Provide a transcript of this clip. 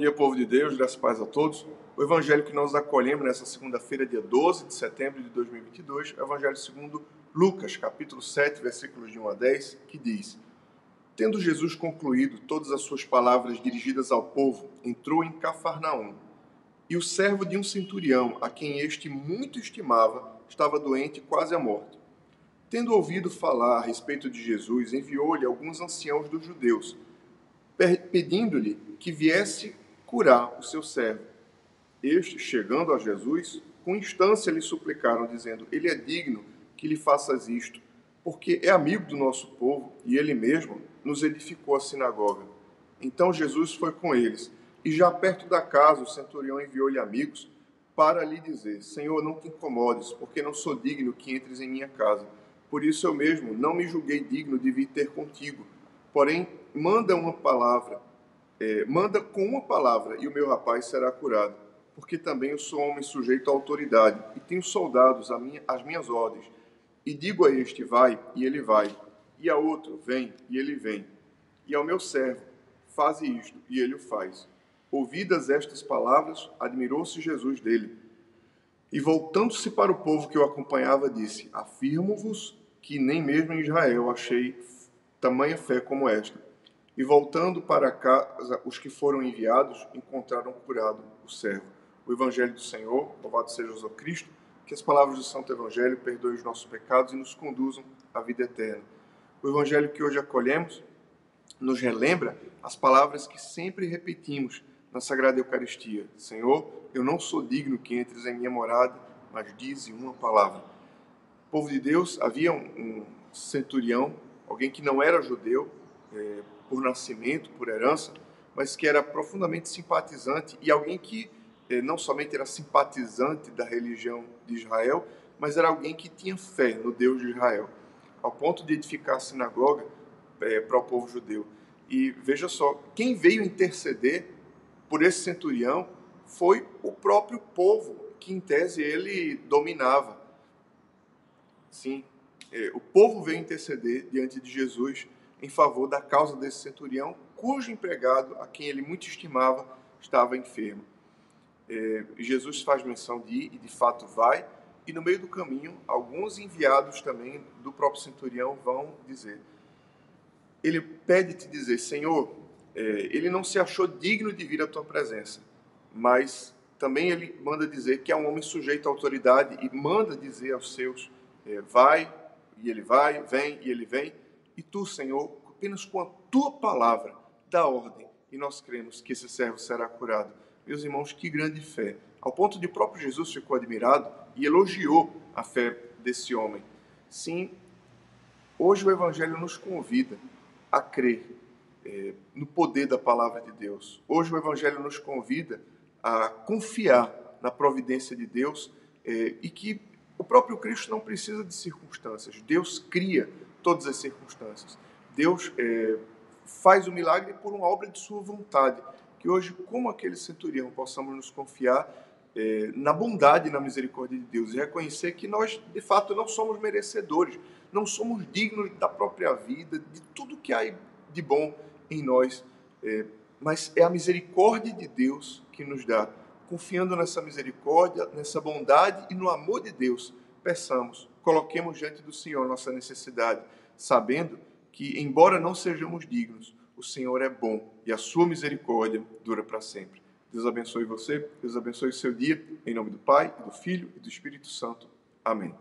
de Deus, graças e paz a todos. O evangelho que nós acolhemos nessa segunda-feira, dia 12 de setembro de 2022, é o evangelho segundo Lucas, capítulo 7, versículos de 1 a 10, que diz: Tendo Jesus concluído todas as suas palavras dirigidas ao povo, entrou em Cafarnaum. E o servo de um centurião, a quem este muito estimava, estava doente quase à morte. Tendo ouvido falar a respeito de Jesus, enviou-lhe alguns anciãos dos judeus, pedindo-lhe que viesse curar o seu servo. Este, chegando a Jesus, com instância lhe suplicaram, dizendo: Ele é digno que lhe faças isto, porque é amigo do nosso povo e ele mesmo nos edificou a sinagoga. Então Jesus foi com eles, e já perto da casa o centurião enviou-lhe amigos para lhe dizer: Senhor, não te incomodes, porque não sou digno que entres em minha casa. Por isso eu mesmo não me julguei digno de vir ter contigo. Porém, manda uma palavra é, manda com uma palavra e o meu rapaz será curado, porque também eu sou homem sujeito à autoridade e tenho soldados minha, às minhas ordens. E digo a este, vai, e ele vai, e a outro, vem, e ele vem. E ao meu servo, faze isto, e ele o faz. Ouvidas estas palavras, admirou-se Jesus dele. E voltando-se para o povo que o acompanhava, disse: Afirmo-vos que nem mesmo em Israel achei tamanha fé como esta. E voltando para casa, os que foram enviados encontraram curado o servo. O Evangelho do Senhor, louvado seja Jesus Cristo, que as palavras do Santo Evangelho perdoem os nossos pecados e nos conduzam à vida eterna. O Evangelho que hoje acolhemos nos relembra as palavras que sempre repetimos na Sagrada Eucaristia: Senhor, eu não sou digno que entres em minha morada, mas dize uma palavra. O povo de Deus havia um centurião, alguém que não era judeu, é, por nascimento, por herança, mas que era profundamente simpatizante e alguém que eh, não somente era simpatizante da religião de Israel, mas era alguém que tinha fé no Deus de Israel, ao ponto de edificar a sinagoga eh, para o povo judeu. E veja só, quem veio interceder por esse centurião foi o próprio povo, que em tese ele dominava. Sim, eh, o povo veio interceder diante de Jesus em favor da causa desse centurião, cujo empregado, a quem ele muito estimava, estava enfermo. É, Jesus faz menção de ir, e de fato vai, e no meio do caminho, alguns enviados também do próprio centurião vão dizer. Ele pede te dizer, Senhor, é, ele não se achou digno de vir à tua presença, mas também ele manda dizer que é um homem sujeito à autoridade e manda dizer aos seus, é, vai, e ele vai, vem, e ele vem, e tu, Senhor, apenas com a tua palavra, dá ordem, e nós cremos que esse servo será curado. Meus irmãos, que grande fé! Ao ponto de próprio Jesus ficou admirado e elogiou a fé desse homem. Sim, hoje o Evangelho nos convida a crer é, no poder da palavra de Deus. Hoje o Evangelho nos convida a confiar na providência de Deus é, e que o próprio Cristo não precisa de circunstâncias. Deus cria todas as circunstâncias. Deus é, faz o milagre por uma obra de sua vontade. Que hoje, como aquele centurião, possamos nos confiar é, na bondade e na misericórdia de Deus e reconhecer que nós, de fato, não somos merecedores, não somos dignos da própria vida, de tudo que há de bom em nós, é, mas é a misericórdia de Deus que nos dá. Confiando nessa misericórdia, nessa bondade e no amor de Deus, peçamos, coloquemos diante do Senhor nossa necessidade, sabendo que, embora não sejamos dignos, o Senhor é bom e a sua misericórdia dura para sempre. Deus abençoe você, Deus abençoe o seu dia, em nome do Pai, do Filho e do Espírito Santo. Amém.